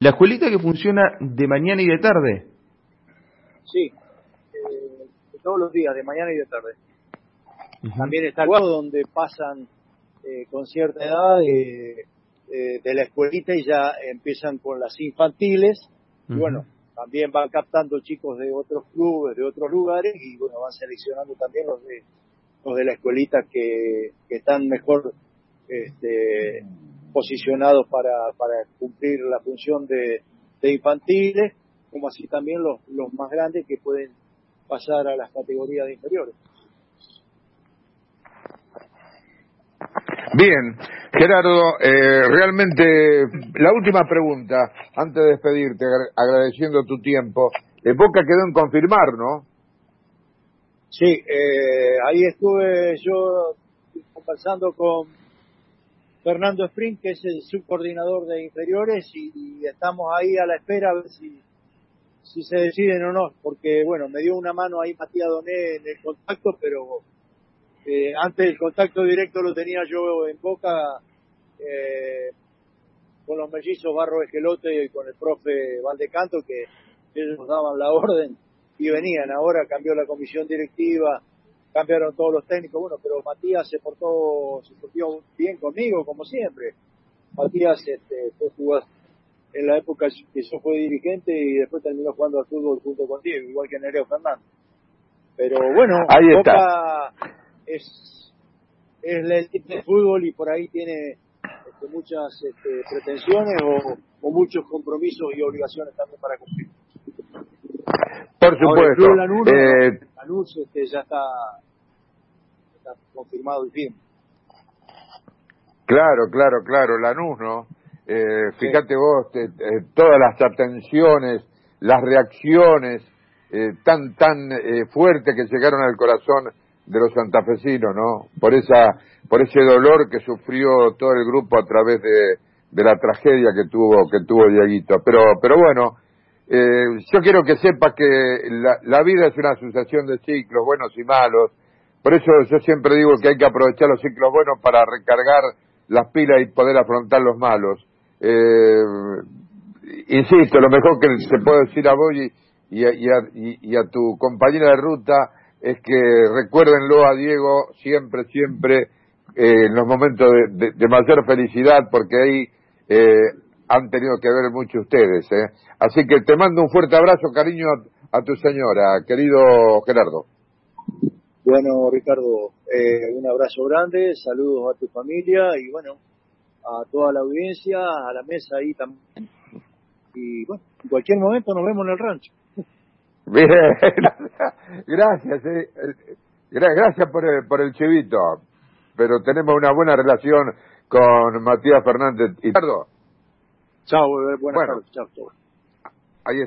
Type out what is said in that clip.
La escuelita que funciona de mañana y de tarde. Sí, eh, todos los días, de mañana y de tarde. También está el donde pasan eh, con cierta edad eh, de la escuelita y ya empiezan con las infantiles. Y bueno, también van captando chicos de otros clubes, de otros lugares y bueno, van seleccionando también los de los de la escuelita que, están mejor este, posicionados para, para cumplir la función de, de infantiles, como así también los, los más grandes que pueden pasar a las categorías de inferiores. Bien, Gerardo, eh, realmente la última pregunta, antes de despedirte, agradeciendo tu tiempo. de Boca quedó en confirmar, ¿no? Sí, eh, ahí estuve yo conversando con Fernando Spring, que es el subcoordinador de inferiores, y, estamos ahí a la espera a ver si, se deciden o no, porque bueno, me dio una mano ahí Matías Doné en el contacto, pero eh, antes el contacto directo lo tenía yo en Boca eh, con los mellizos Barro Esquelote y con el profe Valdecanto que ellos nos daban la orden y venían. Ahora cambió la comisión directiva, cambiaron todos los técnicos, bueno, pero Matías se portó, se portó bien conmigo, como siempre. Matías este, fue jugar en la época que yo fui dirigente y después terminó jugando al fútbol junto contigo, igual que Nereo Fernández. Pero bueno, Ahí está es, es el fútbol y por ahí tiene este, muchas este, pretensiones o, muchos compromisos y obligaciones también para cumplir. Por supuesto. Eh, Lanús, este, ya está, está confirmado el fin. Claro, claro, claro, Lanús, ¿no? Eh, fíjate vos, eh, todas las atenciones, las reacciones eh, tan, tan eh, fuertes que llegaron al corazón de los santafesinos, ¿no? Por esa, por ese dolor que sufrió todo el grupo a través de, de la tragedia que tuvo, que tuvo Dieguito. Pero, pero bueno, eh, yo quiero que sepas que la, vida es una sucesión de ciclos, buenos y malos. Por eso yo siempre digo que hay que aprovechar los ciclos buenos para recargar las pilas y poder afrontar los malos. Eh, insisto, lo mejor que se puede decir a vos y, y, a, y a tu compañera de ruta es que recuérdenlo a Diego siempre, siempre eh, en los momentos de, mayor felicidad, porque ahí eh, han tenido que ver mucho ustedes. ¿eh? Así que te mando un fuerte abrazo, cariño, a, tu señora, querido Gerardo. Bueno, Ricardo, eh, un abrazo grande, saludos a tu familia y bueno, a toda la audiencia, a la mesa ahí también. Y bueno, en cualquier momento nos vemos en el rancho. Bien, gracias, eh. gracias por el, por el chivito, pero tenemos una buena relación con Matías Fernández y Ricardo. Chao, buenas tardes, chao.